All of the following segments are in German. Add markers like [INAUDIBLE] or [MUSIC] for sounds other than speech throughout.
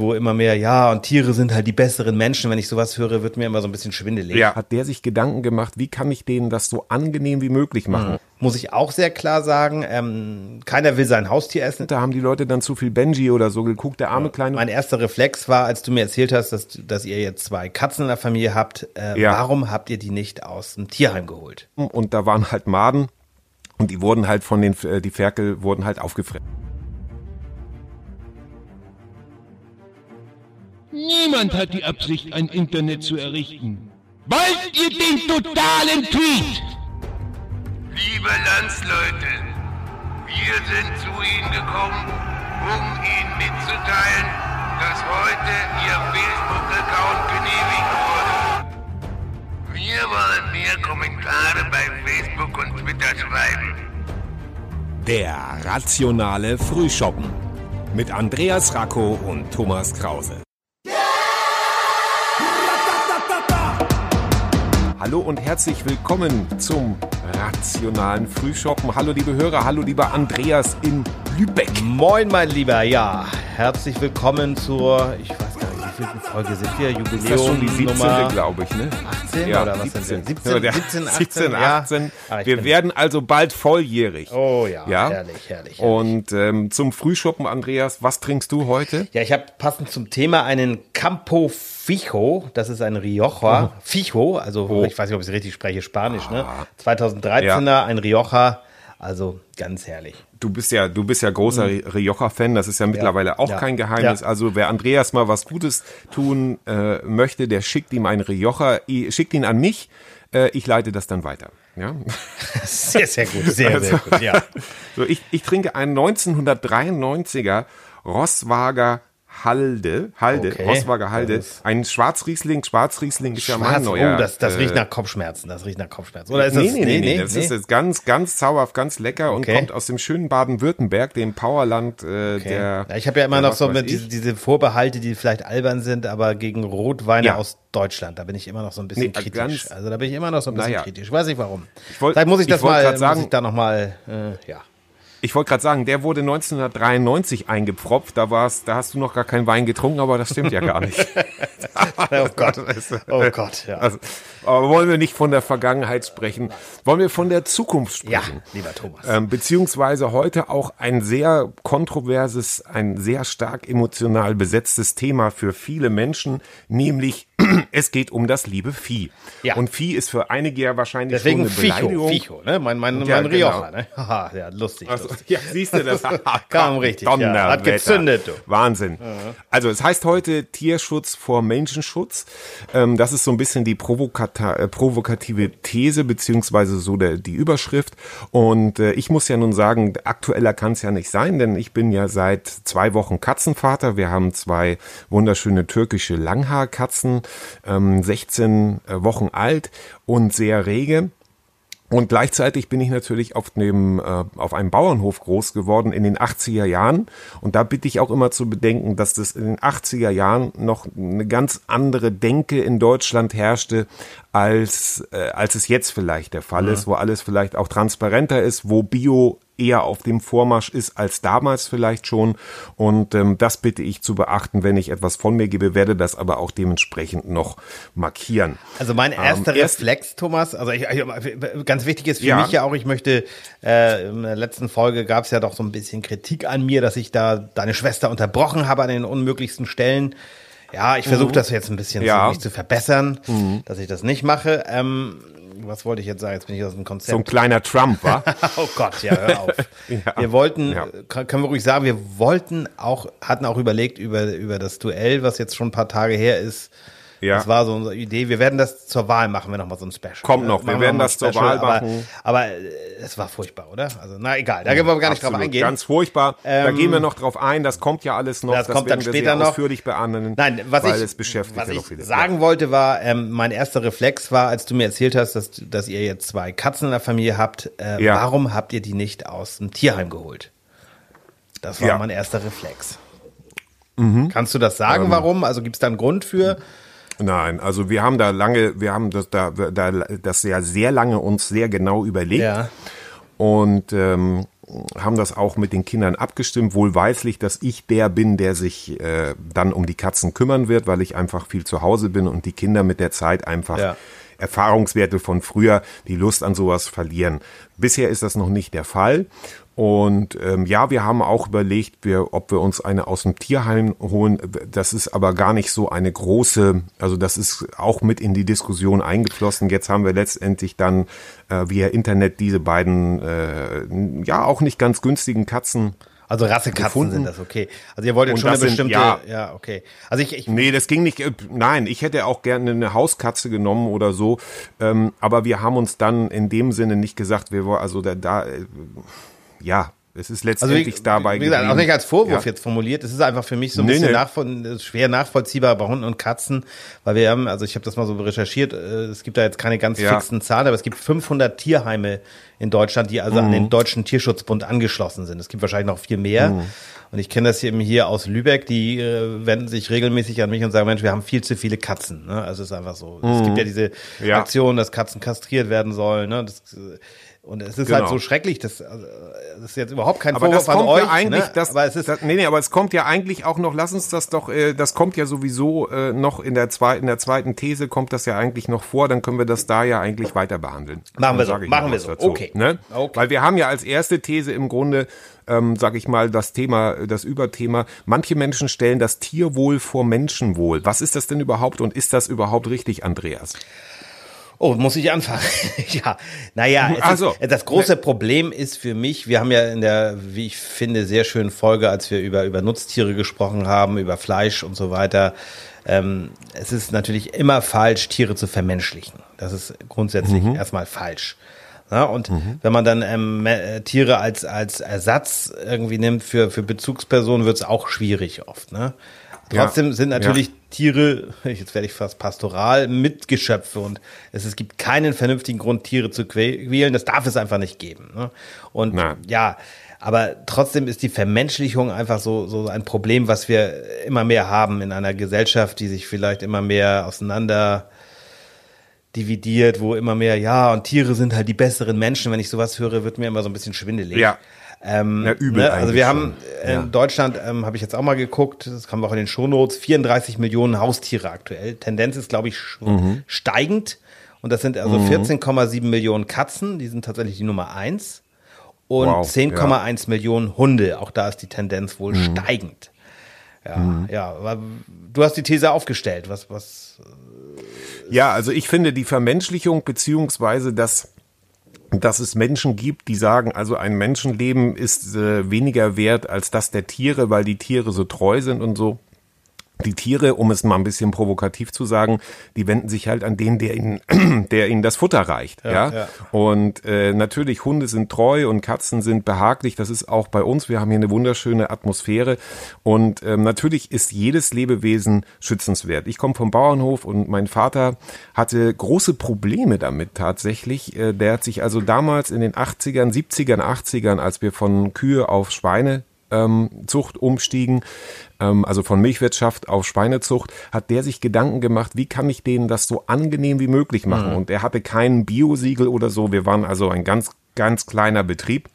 wo immer mehr, ja, und Tiere sind halt die besseren Menschen. Wenn ich sowas höre, wird mir immer so ein bisschen schwindelig. Ja. Hat der sich Gedanken gemacht, wie kann ich denen das so angenehm wie möglich machen? Muss ich auch sehr klar sagen, ähm, keiner will sein Haustier essen. Da haben die Leute dann zu viel Benji oder so geguckt, der arme kleine. Mein erster Reflex war, als du mir erzählt hast, dass, dass ihr jetzt zwei Katzen in der Familie habt, äh, Ja. warum habt ihr die nicht aus dem Tierheim geholt? Und da waren halt Maden und die wurden halt von den, äh, die Ferkel wurden halt aufgefressen. Niemand hat die Absicht, ein Internet zu errichten. Wollt ihr den totalen Tweet? Liebe Landsleute, wir sind zu Ihnen gekommen, um Ihnen mitzuteilen, dass heute Ihr Facebook-Account genehmigt wurde. Wir wollen mehr Kommentare bei Facebook und Twitter schreiben. Der rationale Frühschoppen mit Andreas Racco und Thomas Krause. Hallo und herzlich willkommen zum rationalen Frühschoppen. Hallo liebe Hörer, hallo lieber Andreas in Lübeck. Moin, mein Lieber, ja, herzlich willkommen zur, ich weiß gar nicht, wie vielten Folge sind wir, Jubiläum Ist das schon die 17. Nummer glaube ich, ne? 18 oder was sind wir? 17, Ja, 17, 18, 17, ja. 18. Ah, ich Wir werden also bald volljährig. Oh ja, Ja? herrlich, herrlich. herrlich. Und ähm, zum Frühschoppen, Andreas, was trinkst du heute? Ja, ich habe passend zum Thema einen Campo Fijo, das ist ein Rioja, Fijo, also Oh. ich weiß nicht, ob ich es richtig spreche, Spanisch, ne? 2013er, ein Rioja, also ganz herrlich. Du bist ja, du bist ja großer Rioja-Fan, das ist ja mittlerweile auch Mhm. Ja. kein Geheimnis. Ja. Also wer Andreas mal was Gutes tun äh, möchte, der schickt ihm einen Rioja, schickt ihn an mich, äh, ich leite das dann weiter. Ja? [LAUGHS] Sehr, sehr gut, sehr, Also sehr gut, ja. [LAUGHS] So, ich, ich trinke einen 1993er Rosswager Halde, Halde, Okay. Rosswager Halde, ein Schwarzriesling, Schwarzriesling ist ja mein Schwarz, neuer. oh, das, das äh, riecht nach Kopfschmerzen, das riecht nach Kopfschmerzen. Oder ist nee, das, nee, nee, nee, das ist jetzt ganz, ganz zauberhaft, ganz lecker und Okay. kommt aus dem schönen Baden-Württemberg, dem Powerland äh, Okay. der. ja, ich habe ja immer noch so mit ich. diese, diese Vorbehalte, die vielleicht albern sind, aber gegen Rotweine Ja. aus Deutschland, da bin ich immer noch so ein bisschen Nee, kritisch. ganz- also da bin ich immer noch so ein bisschen Naja. kritisch. Weiß nicht warum. wollt- Vielleicht muss ich ich das mal, grad muss sagen- ich da noch mal, äh, ja. Ich wollte gerade sagen, der wurde 1993 eingepfropft. Da war's, da hast du noch gar keinen Wein getrunken, aber das stimmt ja gar nicht. [LAUGHS] Oh Gott, oh Gott, ja. Also, aber wollen wir nicht von der Vergangenheit sprechen? Wollen wir von der Zukunft Ja, sprechen? lieber Thomas. Ähm, beziehungsweise heute auch ein sehr kontroverses, ein sehr stark emotional besetztes Thema für viele Menschen, nämlich [CLEARS THROAT] es geht um das liebe Vieh. Ja. Und Vieh ist für einige ja wahrscheinlich Deswegen schon eine Ficho, Beleidigung. Ficho, ne? Mein, mein, Ja, mein Rioja, genau. ne? [LAUGHS] Haha, ja, lustig, Also, lustig. ja, siehst du das? [LAUGHS] Kam richtig, ja. Hat Donnerwetter. gezündet, du. Wahnsinn. Also es heißt heute Tierschutz vor Menschenschutz. Ähm, das ist so ein bisschen die äh, provokative These beziehungsweise so der, die Überschrift. Und äh, ich muss ja nun sagen, aktueller kann es ja nicht sein, denn ich bin ja seit zwei Wochen Katzenvater. Wir haben zwei wunderschöne türkische Langhaarkatzen, ähm, 16 Wochen alt und sehr rege. Und gleichzeitig bin ich natürlich auf dem äh, auf einem Bauernhof groß geworden in den 80er Jahren und da bitte ich auch immer zu bedenken, dass das in den 80er Jahren noch eine ganz andere Denke in Deutschland herrschte als äh, als es jetzt vielleicht der Fall ist, wo alles vielleicht auch transparenter ist, wo Bio eher auf dem Vormarsch ist als damals vielleicht schon. Und ähm, das bitte ich zu beachten, wenn ich etwas von mir gebe, werde das aber auch dementsprechend noch markieren. Also mein erster erst- Reflex, Thomas, also ich, ich, ganz wichtig ist für Ja. mich ja auch, ich möchte, äh, in der letzten Folge gab es ja doch so ein bisschen Kritik an mir, dass ich da deine Schwester unterbrochen habe an den unmöglichsten Stellen. Ja, ich versuche das jetzt ein bisschen Ja. zu, mich zu verbessern, dass ich das nicht mache. Ähm, was wollte ich jetzt sagen? Jetzt bin ich aus dem Konzept. So ein kleiner Trump, war. [LAUGHS] Oh Gott, ja, hör auf. [LAUGHS] Ja. Wir wollten, Ja. können wir ruhig sagen, wir wollten auch, hatten auch überlegt über, über das Duell, was jetzt schon ein paar Tage her ist. Ja. Das war so unsere Idee. Wir werden das zur Wahl machen, wir nochmal so ein Special. Kommt noch, wir Machen werden das zur Wahl machen. Aber äh, es war furchtbar, oder? Also, na egal, da können wir gar nicht drauf Absolut, eingehen. Ganz furchtbar. da Ähm, gehen wir noch drauf ein. Das kommt ja alles noch. Das kommt dann wir später noch. ausführlich behandeln. Nein, was weil ich, es beschäftigt was ja ich viele. sagen wollte, war, ähm, mein erster Reflex war, als du mir erzählt hast, dass, dass ihr jetzt zwei Katzen in der Familie habt, äh, Ja. warum habt ihr die nicht aus dem Tierheim geholt? Das war Ja. Mhm. mein erster Reflex. Kannst du das sagen, Ähm. warum? Also gibt es da einen Grund für? Nein, also wir haben da lange, wir haben das da, da das ja sehr lange uns sehr genau überlegt. Ja. Und ähm, haben das auch mit den Kindern abgestimmt, wohlweislich, dass ich der bin, der sich äh, dann um die Katzen kümmern wird, weil ich einfach viel zu Hause bin und die Kinder mit der Zeit einfach Ja. Erfahrungswerte von früher die Lust an sowas verlieren. Bisher ist das noch nicht der Fall. Und ähm, ja, wir haben auch überlegt, wir, ob wir uns eine aus dem Tierheim holen. Das ist aber gar nicht so eine große, also das ist auch mit in die Diskussion eingeflossen. Jetzt haben wir letztendlich dann äh, via Internet diese beiden, äh, ja, auch nicht ganz günstigen Katzen Also Rassekatzen Gefunden. sind das, okay. Also ihr wolltet Und schon eine das sind- bestimmte, ja. ja, okay. Also ich, ich Nee, das ging nicht. äh, Nein, ich hätte auch gerne eine Hauskatze genommen oder so. Ähm, aber wir haben uns dann in dem Sinne nicht gesagt, wir wollen, also da, da äh, ja, es ist Also letztendlich wie, dabei wie gesagt, auch nicht als Vorwurf Ja. jetzt formuliert. Es ist einfach für mich so ein Nee, bisschen nee. nachvoll schwer nachvollziehbar bei Hunden und Katzen, weil wir haben, also ich habe das mal so recherchiert, äh, es gibt da jetzt keine ganz Ja. fixen Zahlen, aber es gibt 500 Tierheime in Deutschland, die also an Mhm. den Deutschen Tierschutzbund angeschlossen sind. Es gibt wahrscheinlich noch viel mehr. Mhm. Und ich kenne das eben hier aus Lübeck, die äh, wenden sich regelmäßig an mich und sagen, Mensch, wir haben viel zu viele Katzen. Ne? Also es ist einfach so. Es gibt ja diese Mhm. Ja. Aktion, dass Katzen kastriert werden sollen. Ne? Das, äh, und es ist Genau. halt so schrecklich, das, also, das ist jetzt überhaupt kein Aber Vorwurf das kommt an euch. ja eigentlich, ne? das, aber es ist das, nee, nee, aber es kommt ja eigentlich auch noch, lass uns das doch, äh, das kommt ja sowieso äh, noch in der zweiten, in der zweiten These kommt das ja eigentlich noch vor, dann können wir das da ja eigentlich weiter behandeln. Machen wir so, machen wir so. dazu, Okay. Ne? Okay. Weil wir haben ja als erste These im Grunde, ähm, sag ich mal, das Thema, das Überthema, manche Menschen stellen das Tierwohl vor Menschenwohl. Was ist das denn überhaupt und ist das überhaupt richtig, Andreas? Oh, muss ich anfangen? [LAUGHS] ja, naja, es Ach so. ist, das große Problem ist für mich, wir haben ja in der, wie ich finde, sehr schönen Folge, als wir über, über Nutztiere gesprochen haben, über Fleisch und so weiter, ähm, es ist natürlich immer falsch, Tiere zu vermenschlichen. Das ist grundsätzlich erstmal falsch. Ja, und wenn man dann ähm, äh, Tiere als, als Ersatz irgendwie nimmt für, für Bezugspersonen, wird es auch schwierig oft. Ne? Ja. Trotzdem sind natürlich Tiere, [LAUGHS] jetzt werde ich fast pastoral, Mitgeschöpfe und es, es gibt keinen vernünftigen Grund, Tiere zu quälen. Das darf es einfach nicht geben. Ne? Und Nein. ja, aber trotzdem ist die Vermenschlichung einfach so, so ein Problem, was wir immer mehr haben in einer Gesellschaft, die sich vielleicht immer mehr auseinander dividiert, wo immer mehr, ja, und Tiere sind halt die besseren Menschen. Wenn ich sowas höre, wird mir immer so ein bisschen schwindelig. Ja. Ähm, Ja, übel ne? Also wir haben schon. in Ja. Deutschland, ähm, habe ich jetzt auch mal geguckt, das kam auch in den Shownotes, 34 Millionen Haustiere aktuell. Tendenz ist, glaube ich, Mhm. steigend. Und das sind also 14,7 Millionen Katzen, die sind tatsächlich die Nummer eins. Und Wow, 10,1 Millionen Hunde. Auch da ist die Tendenz wohl Mhm. steigend. Ja, ja, aber du hast die These aufgestellt. Was, was, Ja, also ich finde die Vermenschlichung beziehungsweise das dass es Menschen gibt, die sagen, also ein Menschenleben ist äh, weniger wert als das der Tiere, weil die Tiere so treu sind und so. Die Tiere, um es mal ein bisschen provokativ zu sagen, die wenden sich halt an den, der ihnen, [CLEARS THROAT] der ihnen das Futter reicht. Ja, ja. Und äh, natürlich Hunde sind treu und Katzen sind behaglich. Das ist auch bei uns. Wir haben hier eine wunderschöne Atmosphäre und ähm, natürlich ist jedes Lebewesen schützenswert. Ich komme vom Bauernhof und mein Vater hatte große Probleme damit tatsächlich. Äh, der hat sich also damals in den 80ern, 70ern, 80ern, als wir von Kühe auf Schweine Zucht umstiegen, ähm, also von Milchwirtschaft auf Schweinezucht, hat der sich Gedanken gemacht, wie kann ich denen das so angenehm wie möglich machen? Und er hatte kein Biosiegel oder so. Wir waren also ein ganz, ganz kleiner Betrieb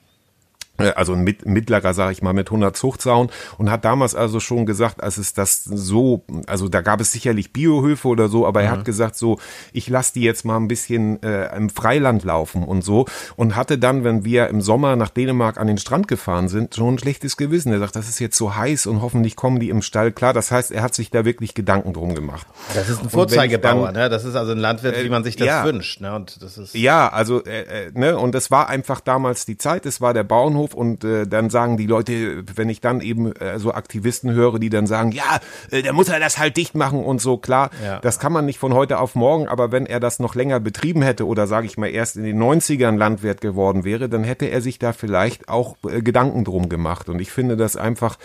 also ein mit, mittlerer, sage ich mal, mit 100 Zuchtsauen und hat damals also schon gesagt, als es das so, also da gab es sicherlich Biohöfe oder so, aber er hat gesagt so, ich lasse die jetzt mal ein bisschen äh, im Freiland laufen und so und hatte dann, wenn wir im Sommer nach Dänemark an den Strand gefahren sind, schon ein schlechtes Gewissen. Er sagt, das ist jetzt so heiß und hoffentlich kommen die im Stall klar. Das heißt, er hat sich da wirklich Gedanken drum gemacht. das ist ein Vorzeigebauer, ne? Das ist also ein Landwirt, wie man sich das ja. wünscht, ne? Und das ist. Ja, also äh, äh, ne und es war einfach damals die Zeit, es war der Bauernhof und äh, dann sagen die Leute, wenn ich dann eben äh, so Aktivisten höre, die dann sagen, ja, äh, der muss er das halt dicht machen und so klar, Ja. das kann man nicht von heute auf morgen, aber wenn er das noch länger betrieben hätte oder sage ich mal erst in den 90ern Landwirt geworden wäre, dann hätte er sich da vielleicht auch äh, Gedanken drum gemacht. Und ich finde das einfach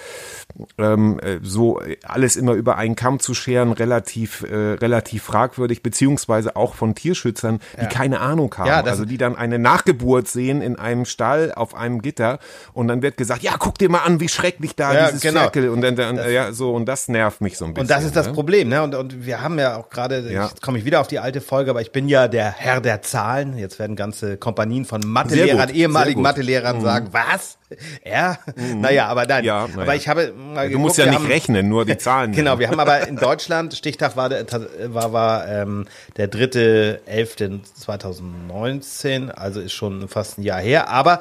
ähm, äh, so äh, alles immer über einen Kamm zu scheren relativ äh, relativ fragwürdig beziehungsweise auch von Tierschützern, die keine Ahnung haben, Ja, also die dann eine Nachgeburt sehen in einem Stall auf einem Gitter ja. Und dann wird gesagt, ja, guck dir mal an, wie schrecklich da Ja, dieses genau. Ferkel und dann, dann ja, so, und das nervt mich so ein bisschen. Und das ist das ne? Problem, ne? Und, und wir haben ja auch gerade, Ja. jetzt komme ich wieder auf die alte Folge, aber ich bin ja der Herr der Zahlen. Jetzt werden ganze Kompanien von Mathelehrern, ehemaligen. Mathelehrern sagen, was? Er? Naja, aber nein. Mhm. Ja, na aber ja. ich habe mal Du musst ja nicht haben- rechnen, nur die Zahlen. [LAUGHS] Genau, wir haben aber in [LAUGHS] Deutschland, Stichtag war der, war, war ähm, der dritte, elfte 2019, also ist schon fast ein Jahr her, aber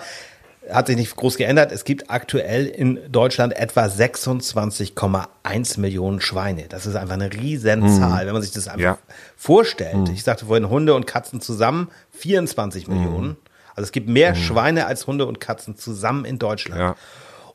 hat sich nicht groß geändert. Es gibt aktuell in Deutschland etwa 26,1 Millionen Schweine. Das ist einfach eine Riesenzahl, wenn man sich das einfach Ja. vorstellt. Ich sagte vorhin Hunde und Katzen zusammen 24 Millionen. Also es gibt mehr Schweine als Hunde und Katzen zusammen in Deutschland. Ja.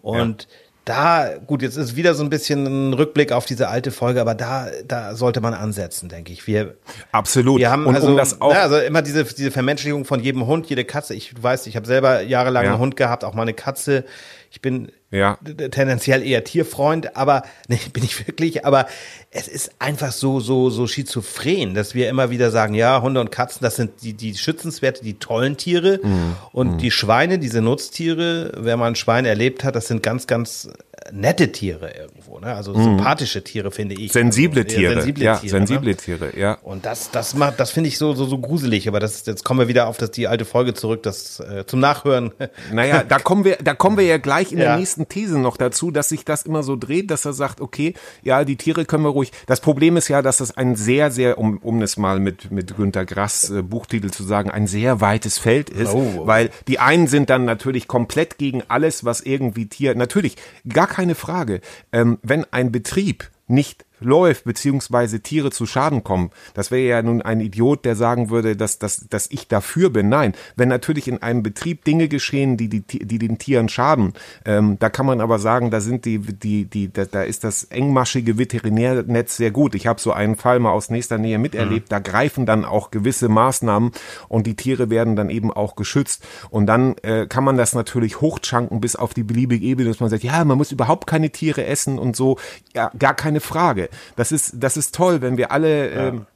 Und da, gut, jetzt ist wieder so ein bisschen ein Rückblick auf diese alte Folge, aber da, da sollte man ansetzen, denke ich. Wir, Absolut. wir haben und also, um das auch, na, also immer diese, diese Vermenschlichung von jedem Hund, jede Katze. Ich weiß, ich habe selber jahrelang Ja. einen Hund gehabt, auch mal eine Katze. Ich bin Ja. tendenziell eher Tierfreund, aber [LAUGHS] nee, bin ich wirklich, aber es ist einfach so so so schizophren, dass wir immer wieder sagen, ja, Hunde und Katzen, das sind die die schützenswerte, die tollen Tiere Mhm. und die Schweine, diese Nutztiere, wer mal ein Schwein erlebt hat, das sind ganz ganz nette Tiere irgendwo, ne? Also sympathische Tiere finde ich. Mhm. sensible also, Tiere. sensible ja, Tiere, sensible ne? Tiere, ja. Und das, das macht, das finde ich so, so, so gruselig. Aber das, jetzt kommen wir wieder auf das, die alte Folge zurück, das äh, zum Nachhören. [LAUGHS] Naja, da kommen wir, da kommen wir ja gleich in Ja. der nächsten These noch dazu, dass sich das immer so dreht, dass er sagt, okay, ja, die Tiere können wir ruhig. Das Problem ist ja, dass das ein sehr, sehr, um, um es mal mit, mit Günter Grass äh, Buchtitel zu sagen, ein sehr weites Feld ist, Oh. weil die einen sind dann natürlich komplett gegen alles, was irgendwie Tier, natürlich, gar keine Frage, ähm, wenn ein Betrieb nicht läuft, beziehungsweise Tiere zu Schaden kommen. Das wäre ja nun ein Idiot, der sagen würde, dass, dass, dass ich dafür bin. Nein, wenn natürlich in einem Betrieb Dinge geschehen, die, die, die den Tieren schaden, ähm, da kann man aber sagen, da sind die, die, die, da, da ist das engmaschige Veterinärnetz sehr gut. Ich habe so einen Fall mal aus nächster Nähe miterlebt, da greifen dann auch gewisse Maßnahmen und die Tiere werden dann eben auch geschützt. Und dann äh, kann man das natürlich hochschanken bis auf die beliebige Ebene, dass man sagt, ja, man muss überhaupt keine Tiere essen und so. Ja, gar keine Frage. Das ist, das ist toll, wenn wir alle ähm,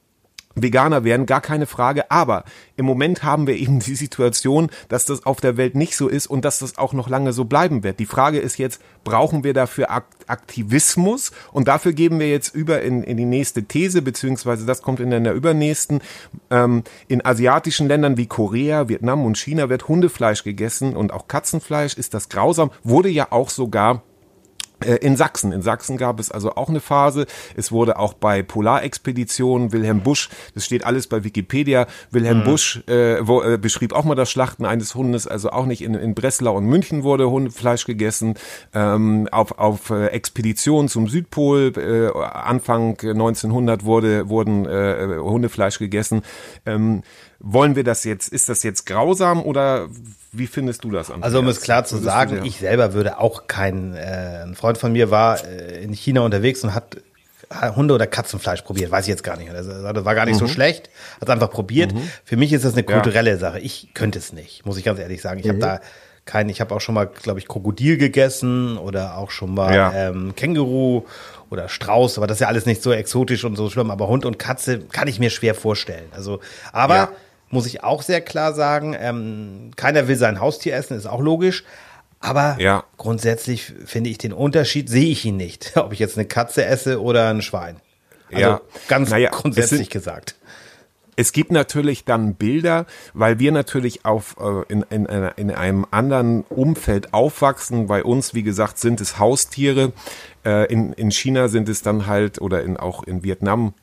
Veganer werden, gar keine Frage. Aber im Moment haben wir eben [LAUGHS] die Situation, dass das auf der Welt nicht so ist und dass das auch noch lange so bleiben wird. Die Frage ist jetzt, brauchen wir dafür Ak Aktivismus? Und dafür geben wir jetzt über in, in die nächste These, beziehungsweise das kommt in der übernächsten. Ähm, in asiatischen Ländern wie Korea, Vietnam und China wird Hundefleisch gegessen und auch Katzenfleisch. Ist das grausam? Wurde ja auch sogar in Sachsen. In Sachsen gab es also auch eine Phase. Es wurde auch bei Polarexpeditionen Wilhelm Busch, das steht alles bei Wikipedia, Wilhelm Busch äh, wo, äh, beschrieb auch mal das Schlachten eines Hundes, also auch nicht in, in Breslau und München wurde Hundefleisch gegessen. Ähm, auf auf äh, Expeditionen zum Südpol äh, Anfang 1900 wurde wurden äh, Hundefleisch gegessen. Ähm, wollen wir das jetzt, ist das jetzt grausam oder wie findest du das an? Also um es klar zu Würdest sagen, ich selber würde auch kein, äh, ein Freund von mir war äh, in China unterwegs und hat Hunde- oder Katzenfleisch probiert, weiß ich jetzt gar nicht. Das das war gar nicht Mhm. so schlecht, hat einfach probiert. Für mich ist das eine kulturelle Sache. Ich könnte es nicht, muss ich ganz ehrlich sagen. Ich Mhm. habe da kein, ich habe auch schon mal, glaube ich, Krokodil gegessen oder auch schon mal Ja. ähm, Känguru oder Strauß, aber das ist ja alles nicht so exotisch und so schlimm. Aber Hund und Katze kann ich mir schwer vorstellen. Also, aber Ja. Muss ich auch sehr klar sagen, ähm, keiner will sein Haustier essen, ist auch logisch. Aber Ja. grundsätzlich finde ich den Unterschied, sehe ich ihn nicht, [LAUGHS] ob ich jetzt eine Katze esse oder ein Schwein. Also Ja. ganz Naja, grundsätzlich sind- gesagt. Es gibt natürlich dann Bilder, weil wir natürlich auf, äh, in, in, in einem anderen Umfeld aufwachsen. Bei uns, wie gesagt, sind es Haustiere. Äh, in, in China sind es dann halt, oder in, auch in Vietnam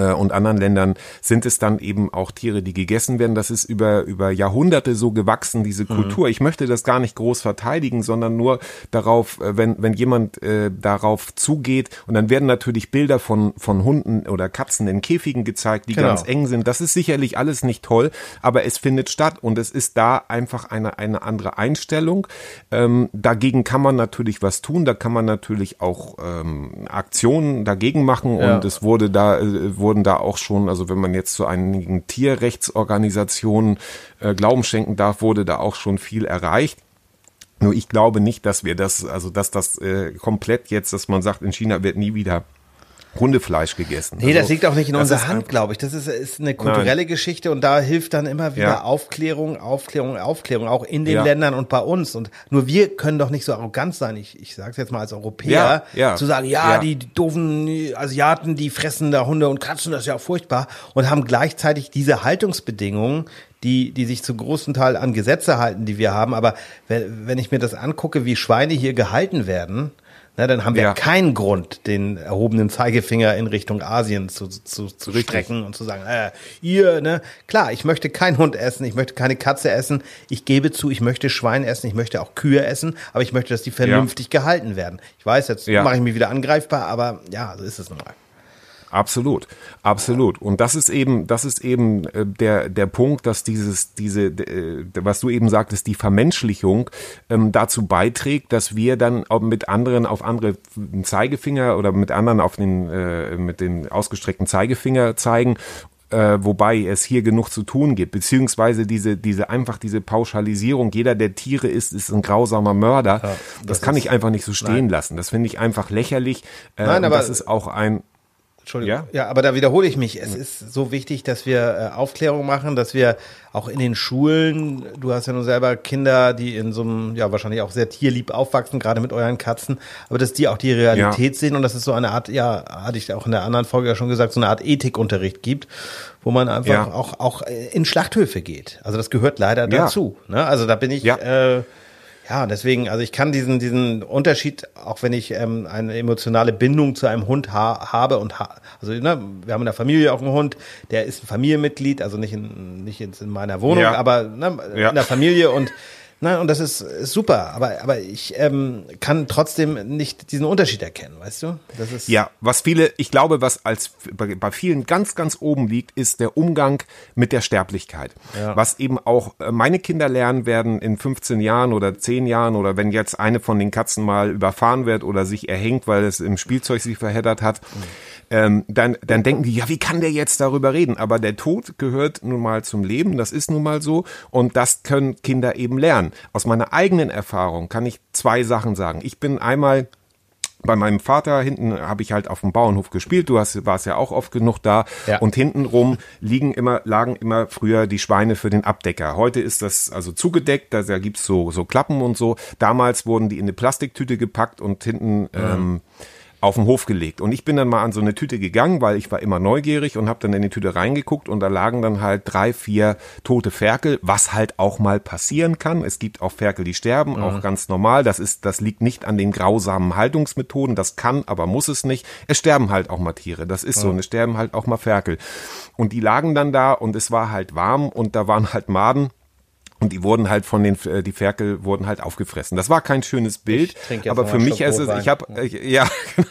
und anderen Ländern sind es dann eben auch Tiere, die gegessen werden. Das ist über, über Jahrhunderte so gewachsen, diese Kultur. Ich möchte das gar nicht groß verteidigen, sondern nur darauf, äh, wenn, wenn jemand äh, darauf zugeht und dann werden natürlich Bilder von, von Hunden oder Katzen in Käfigen gezeigt, die Genau. ganz eng sind. Das ist sicherlich alles nicht toll, aber es findet statt und es ist da einfach eine, eine andere Einstellung. Ähm, dagegen kann man natürlich was tun, da kann man natürlich auch ähm, Aktionen dagegen machen Ja. und es wurde da, äh, wurden da auch schon, also wenn man jetzt zu einigen Tierrechtsorganisationen äh, Glauben schenken darf, wurde da auch schon viel erreicht. Nur ich glaube nicht, dass wir das, also dass das äh, komplett jetzt, dass man sagt, in China wird nie wieder Hundefleisch gegessen. Nee, das Also, liegt auch nicht in das unserer Hand, glaube ich. Das ist, ist eine kulturelle Geschichte und da hilft dann immer wieder Ja. Aufklärung, Aufklärung, Aufklärung, auch in den Ja. Ländern und bei uns. Und nur wir können doch nicht so arrogant sein, ich, ich sage es jetzt mal als Europäer, Ja, zu sagen, ja, die doofen Asiaten, die fressen da Hunde und Katzen, das ist ja furchtbar. Und haben gleichzeitig diese Haltungsbedingungen, die, die sich zu großen Teil an Gesetze halten, die wir haben. Aber wenn, wenn ich mir das angucke, wie Schweine hier gehalten werden, na, dann haben wir Ja. keinen Grund, den erhobenen Zeigefinger in Richtung Asien zu, zu, zu Richtig. strecken und zu sagen, äh, ihr, ne, klar, ich möchte keinen Hund essen, ich möchte keine Katze essen, ich gebe zu, ich möchte Schwein essen, ich möchte auch Kühe essen, aber ich möchte, dass die vernünftig gehalten werden. Ich weiß, jetzt Ja. mache ich mich wieder angreifbar, aber ja, so ist es nun mal. Absolut, absolut. Und das ist eben, das ist eben äh, der der Punkt, dass dieses diese äh, was du eben sagtest, die Vermenschlichung ähm, dazu beiträgt, dass wir dann auch mit anderen auf andere Zeigefinger oder mit anderen auf den äh, mit dem ausgestreckten Zeigefinger zeigen äh, wobei es hier genug zu tun gibt, beziehungsweise diese, diese einfach diese Pauschalisierung, jeder, der Tiere isst, ist ein grausamer Mörder. das, das kann ist- ich einfach nicht so stehen lassen. Das finde ich einfach lächerlich. Äh, Nein, und aber- das ist auch ein Entschuldigung. Ja? Ja? aber da wiederhole ich mich. Es ist so wichtig, dass wir äh, Aufklärung machen, dass wir auch in den Schulen, du hast ja nun selber Kinder, die in so einem, ja, wahrscheinlich auch sehr tierlieb aufwachsen, gerade mit euren Katzen, aber dass die auch die Realität sehen und dass es so eine Art, ja, hatte ich auch in der anderen Folge ja schon gesagt, so eine Art Ethikunterricht gibt, wo man einfach Ja. auch, auch äh, in Schlachthöfe geht. Also das gehört leider Ja. dazu. Ne? Also da bin ich, Ja. äh, ja, deswegen, also ich kann diesen, diesen Unterschied, auch wenn ich ähm, eine emotionale Bindung zu einem Hund ha habe und ha also ne, wir haben in der Familie auch einen Hund, der ist ein Familienmitglied, also nicht in, nicht jetzt in meiner Wohnung, Ja. aber ne, Ja. in der Familie und ne, und das ist, ist super, aber, aber ich ähm, kann trotzdem nicht diesen Unterschied erkennen, weißt du? Das ist Ja, was viele, ich glaube, was als bei, bei vielen ganz, ganz oben liegt, ist der Umgang mit der Sterblichkeit. Ja. Was eben auch äh, meine Kinder lernen werden in 15 Jahren oder 10 Jahren oder wenn jetzt eine von den Katzen mal überfahren wird oder sich erhängt, weil es im Spielzeug sich verheddert hat, ähm, dann, dann denken die, ja, wie kann der jetzt darüber reden? Aber der Tod gehört nun mal zum Leben, das ist nun mal so und das können Kinder eben lernen. Aus meiner eigenen Erfahrung kann ich zwei Sachen sagen. Ich bin einmal bei meinem Vater hinten habe ich halt auf dem Bauernhof gespielt. Du hast, warst ja auch oft genug da. Ja. Und hinten rum liegen immer, lagen immer früher die Schweine für den Abdecker. Heute ist das also zugedeckt, da, da gibt's so, so Klappen und so. Damals wurden die in eine Plastiktüte gepackt und hinten ähm, auf den Hof gelegt. Und ich bin dann mal an so eine Tüte gegangen, weil ich war immer neugierig und habe dann in die Tüte reingeguckt und da lagen dann halt drei, vier tote Ferkel, was halt auch mal passieren kann. Es gibt auch Ferkel, die sterben, auch ganz normal. Das ist, das liegt nicht an den grausamen Haltungsmethoden. Das kann, aber muss es nicht. Es sterben halt auch mal Tiere. Das ist so. Und es sterben halt auch mal Ferkel. Und die lagen dann da und es war halt warm und da waren halt Maden. Und die wurden halt von den, äh, die Ferkel wurden halt aufgefressen. Das war kein schönes Bild, aber für mich ist es, ich habe, äh, ja,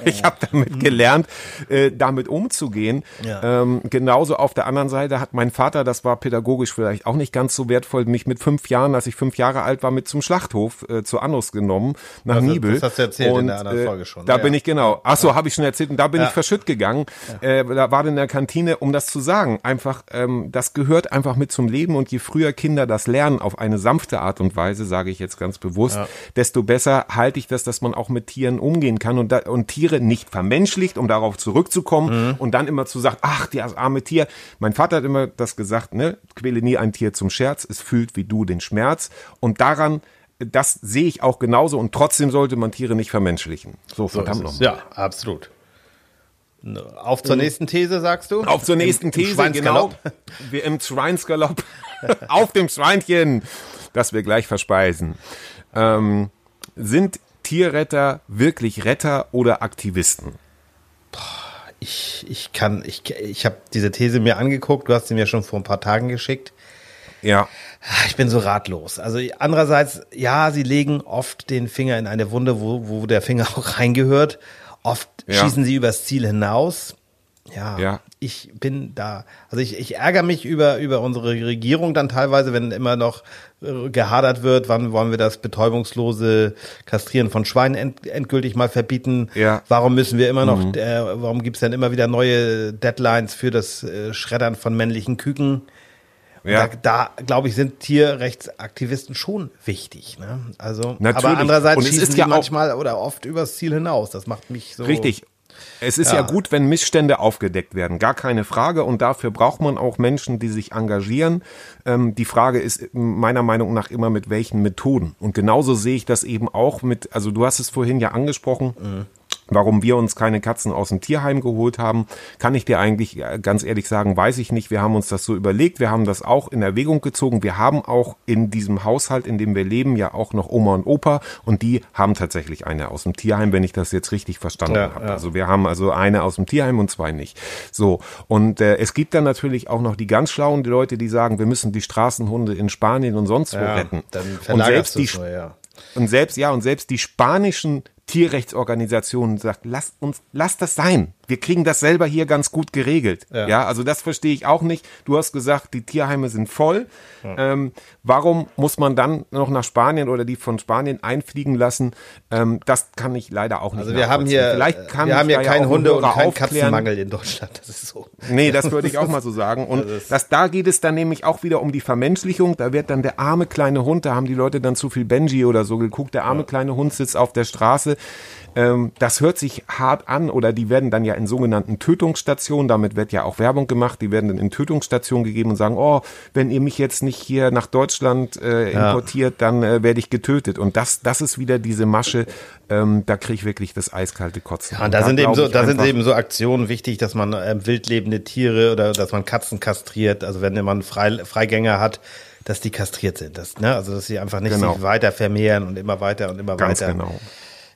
ich [LAUGHS] habe damit gelernt, äh, damit umzugehen. Ja. Ähm, genauso auf der anderen Seite hat mein Vater, das war pädagogisch vielleicht auch nicht ganz so wertvoll, mich mit fünf Jahren, als ich fünf Jahre alt war, mit zum Schlachthof äh, zu Annus genommen, nach Also, Nibel. das hast du erzählt in Und, der anderen äh, Folge schon. Da Ja, bin ja. ich genau. Ach so, habe ich schon erzählt. Und da bin Ja. ich verschütt gegangen. Äh, da war in der Kantine, um das zu sagen, einfach, ähm, das gehört einfach mit zum Leben. Und je früher Kinder das lernen auf eine sanfte Art und Weise, sage ich jetzt ganz bewusst, desto besser halte ich das, dass man auch mit Tieren umgehen kann und, da, und Tiere nicht vermenschlicht, um darauf zurückzukommen Mhm. und dann immer zu sagen, ach, das arme Tier. Mein Vater hat immer das gesagt, ne, quäle nie ein Tier zum Scherz, es fühlt wie du den Schmerz. Und daran, das sehe ich auch genauso und trotzdem sollte man Tiere nicht vermenschlichen. So, verdammt nochmal. Ja, absolut. Ne, Auf zur nächsten These, sagst du? Auf zur nächsten Im- im These, genau. Schweinsgalopp. Wir im Schweinsgalopp. [LAUGHS] Auf dem Schweinchen, das wir gleich verspeisen. Ähm, sind Tierretter wirklich Retter oder Aktivisten? Ich, ich kann, ich, ich habe diese These mir angeguckt, du hast sie mir schon vor ein paar Tagen geschickt. Ja, Ich bin so ratlos. Also andererseits, ja, sie legen oft den Finger in eine Wunde, wo, wo der Finger [LAUGHS] auch reingehört. Oft Ja. schießen sie übers Ziel hinaus. Ja, Ja. ich bin da. Also ich, ich ärgere mich über, über unsere Regierung dann teilweise, wenn immer noch äh, gehadert wird, wann wollen wir das betäubungslose Kastrieren von Schweinen end, endgültig mal verbieten. Ja. Warum müssen wir immer noch, Mhm. äh, warum gibt's denn immer wieder neue Deadlines für das äh, Schreddern von männlichen Küken? ja. Da, da glaube ich, sind Tierrechtsaktivisten schon wichtig. Ne? Also, Natürlich. aber andererseits schießen ja auch- manchmal oder oft übers Ziel hinaus. Das macht mich so. Richtig. Es ist ja. Ja. gut, wenn Missstände aufgedeckt werden, gar keine Frage. Und dafür braucht man auch Menschen, die sich engagieren. Ähm, die Frage ist meiner Meinung nach immer mit welchen Methoden. Und genauso sehe ich das eben auch mit, also du hast es vorhin ja angesprochen. Warum wir uns keine Katzen aus dem Tierheim geholt haben, kann ich dir eigentlich äh, ganz ehrlich sagen, weiß ich nicht. Wir haben uns das so überlegt, wir haben das auch in Erwägung gezogen. Wir haben auch in diesem Haushalt, in dem wir leben, ja auch noch Oma und Opa und die haben tatsächlich eine aus dem Tierheim, wenn ich das jetzt richtig verstanden Ja, habe. ja. Also wir haben also eine aus dem Tierheim und zwei nicht. So und äh, es gibt dann natürlich auch noch die ganz schlauen Leute, die sagen, wir müssen die Straßenhunde in Spanien und sonst wo Ja, retten. dann und selbst die nur, ja. und selbst, ja, und selbst die spanischen Tierrechtsorganisationen sagt, lass uns, lass das sein. Wir kriegen das selber hier ganz gut geregelt. Ja, Ja. also das verstehe ich auch nicht. Du hast gesagt, die Tierheime sind voll. Ähm, warum muss man dann noch nach Spanien oder die von Spanien einfliegen lassen? Ähm, das kann ich leider auch nicht Also wir haben hier, Vielleicht kann wir haben hier ja keinen Hunde- und keinen. Katzenmangel in Deutschland. Das ist so. Nee, das würde ich auch mal so sagen. Und Das das, da geht es dann nämlich auch wieder um die Vermenschlichung. Da wird dann der arme kleine Hund, da haben die Leute dann zu viel Benji oder so geguckt, der arme kleine Hund sitzt auf der Straße. Ähm, das hört sich hart an oder die werden dann ja in sogenannten Tötungsstationen, damit wird ja auch Werbung gemacht, die werden dann in Tötungsstationen gegeben und sagen, oh, wenn ihr mich jetzt nicht hier nach Deutschland äh, importiert, dann äh, werde ich getötet. Und das, das ist wieder diese Masche, ähm, da kriege ich wirklich das eiskalte Kotzen. Ja, und da sind eben so, da sind eben so Aktionen wichtig, dass man ähm, wildlebende Tiere oder dass man Katzen kastriert. Also wenn man Frei, Freigänger hat, dass die kastriert sind. Das, ne? Also dass sie einfach nicht Genau. sich weiter vermehren und immer weiter und immer Ganz weiter. genau.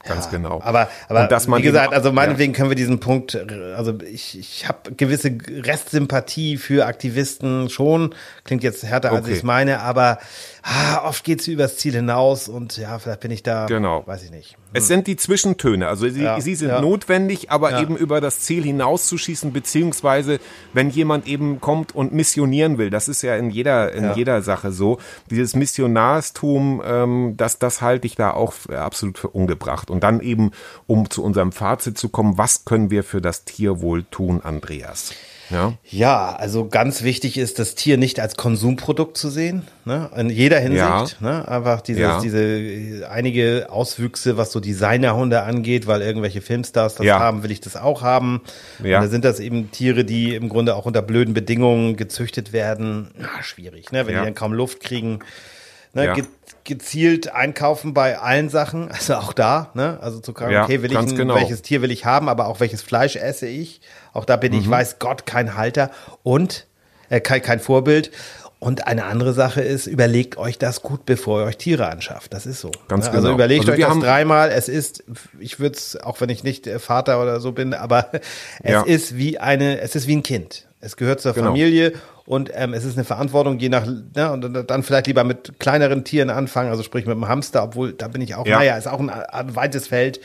Ganz genau. Aber, aber wie gesagt, also meinetwegen können wir diesen Punkt, äh, also ich, ich habe gewisse Restsympathie für Aktivisten schon, klingt jetzt härter, als Okay. ich es meine, aber ah, oft geht es übers Ziel hinaus und ja, vielleicht bin ich da, Genau. weiß ich nicht. Es sind die Zwischentöne, also sie, Ja, sie sind ja. notwendig, aber Ja. eben über das Ziel hinauszuschießen, beziehungsweise wenn jemand eben kommt und missionieren will, das ist ja in jeder, in Ja. jeder Sache so, dieses Missionarstum, ähm, das, das halte ich da auch absolut für ungebracht. Und dann eben, um zu unserem Fazit zu kommen, was können wir für das Tierwohl tun, Andreas? Ja, Ja, also ganz wichtig ist, das Tier nicht als Konsumprodukt zu sehen, ne? in jeder Hinsicht. Ne? Einfach dieses, Ja. diese einige Auswüchse, was so Designerhunde angeht, weil irgendwelche Filmstars das Ja. haben, will ich das auch haben. Ja. Und da sind das eben Tiere, die im Grunde auch unter blöden Bedingungen gezüchtet werden. Na, schwierig, ne? wenn Ja. die dann kaum Luft kriegen. Ne? Ja. Ge gezielt einkaufen bei allen Sachen, [LAUGHS] also auch da, ne? Also zu sagen, Ja, okay, will ich ein, genau. welches Tier will ich haben, aber auch welches Fleisch esse ich. Auch da bin Mhm. ich, weiß Gott, kein Halter und äh, kein, kein Vorbild. Und eine andere Sache ist, überlegt euch das gut, bevor ihr euch Tiere anschafft. Das ist so. Ganz ne? Also genau. überlegt Also euch das dreimal. Es ist, ich würde es, auch wenn ich nicht äh, Vater oder so bin, aber [LAUGHS] es Ja. ist wie eine, es ist wie ein Kind. Es gehört zur Genau. Familie und ähm, es ist eine Verantwortung, je nach, ne, und dann vielleicht lieber mit kleineren Tieren anfangen, also sprich mit dem Hamster, obwohl da bin ich auch, Ja. naja, ist auch ein, ein weites Feld.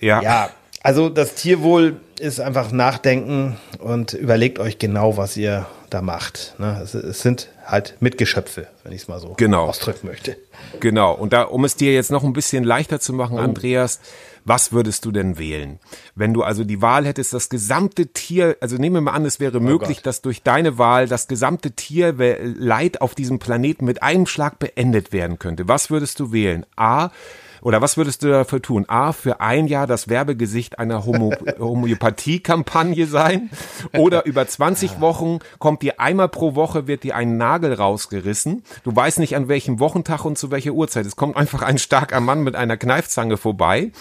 ja, Ja, also das Tierwohl ist einfach nachdenken und überlegt euch genau, was ihr da macht. Ne? Es, es sind halt Mitgeschöpfe, wenn ich es mal so Genau. ausdrücken möchte. Genau. Und da, um es dir jetzt noch ein bisschen leichter zu Oh. machen, Andreas, was würdest du denn wählen? Wenn du also die Wahl hättest, das gesamte Tier, also nehmen wir mal an, es wäre möglich, Oh Gott. dass durch deine Wahl das gesamte Tierleid auf diesem Planeten mit einem Schlag beendet werden könnte. Was würdest du wählen? A, oder was würdest du dafür tun? A, für ein Jahr das Werbegesicht einer Homo [LAUGHS] Homöopathie-Kampagne sein? Oder über 20 Wochen kommt dir einmal pro Woche, wird dir ein Nagel rausgerissen. Du weißt nicht an welchem Wochentag und zu welcher Uhrzeit. Es kommt einfach ein starker Mann mit einer Kneifzange vorbei.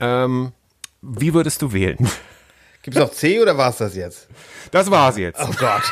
Ähm, wie würdest du wählen? Gibt es noch C oder war es das jetzt? Das war's jetzt. Oh Gott.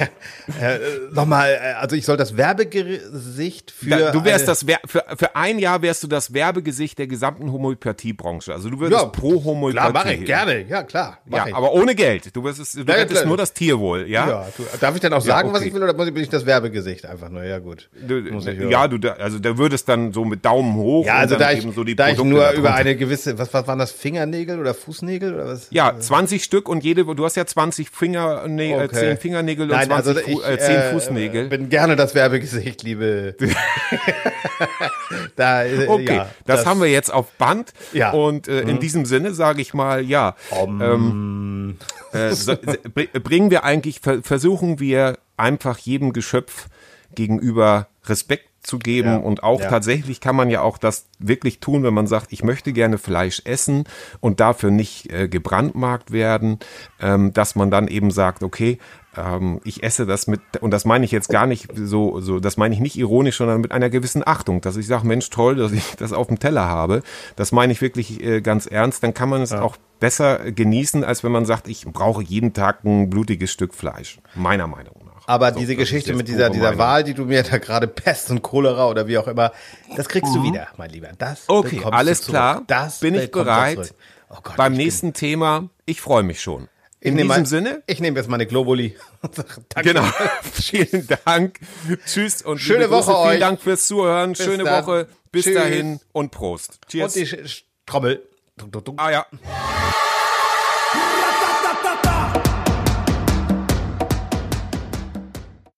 [LAUGHS] äh, Nochmal, äh, also ich soll das Werbegesicht für. Da, du wärst das Wer- für, für ein Jahr wärst du das Werbegesicht der gesamten Homöopathiebranche. Also du würdest Ja, pro Homöopathie. Klar, mache ich, gerne. Ja, klar. Ja, ich. aber ohne Geld. Du wirst es, du Ja, nur das Tierwohl, ja? Ja, du, darf ich dann auch sagen, was okay. ich will, oder muss ich, bin ich das Werbegesicht einfach nur? Ja, gut. Du, Muss ich hören. ja, du, da- also da würdest dann so mit Daumen hoch. Ja, also da ich, eben so die da ich Produkte nur darunter. über eine gewisse, was, was waren das, Fingernägel oder Fußnägel oder was? Ja, 20 Stück und jede, du hast ja 20 Finger, nee, äh, 10 Fingernägel und Nein, 20 also Fu ich, äh, 10 äh, Fußnägel. bin gerne das Werbegesicht, liebe. [LAUGHS] da, äh, Okay, ja, das, haben wir jetzt auf Band. Ja. Und äh, in diesem Sinne sage ich mal, ja. Ähm, äh, [LAUGHS] so, br- bringen wir eigentlich, ver- versuchen wir einfach jedem Geschöpf gegenüber Respekt zu geben Ja, und auch ja. tatsächlich kann man ja auch das wirklich tun, wenn man sagt, ich möchte gerne Fleisch essen und dafür nicht äh, gebrandmarkt werden, ähm, dass man dann eben sagt, okay, ähm, ich esse das mit, und das meine ich jetzt gar nicht so, so, das meine ich nicht ironisch, sondern mit einer gewissen Achtung, dass ich sage, Mensch, toll, dass ich das auf dem Teller habe. Das meine ich wirklich äh, ganz ernst. Dann kann man es auch besser genießen, als wenn man sagt, ich brauche jeden Tag ein blutiges Stück Fleisch. Meiner Meinung nach. Aber So, diese Geschichte mit dieser, dieser. Wahl, die du mir da gerade [LAUGHS] Pest und Cholera oder wie auch immer, das kriegst du wieder, mein Lieber. Das Mhm. Okay, alles klar. Das bin ich bereit. Oh Gott, Beim ich bin- nächsten Thema, ich freue mich schon. In diesem mal- Sinne, Ich nehme jetzt meine Globuli. [LAUGHS] und Danke. genau. [LAUGHS] Vielen Dank. Tschüss und Schöne. Woche Vielen euch. Dank fürs Zuhören. Schöne dann. Woche. Bis Tschüss. dahin und Prost. Und Cheers. die Sch- Trommel. Ah ja.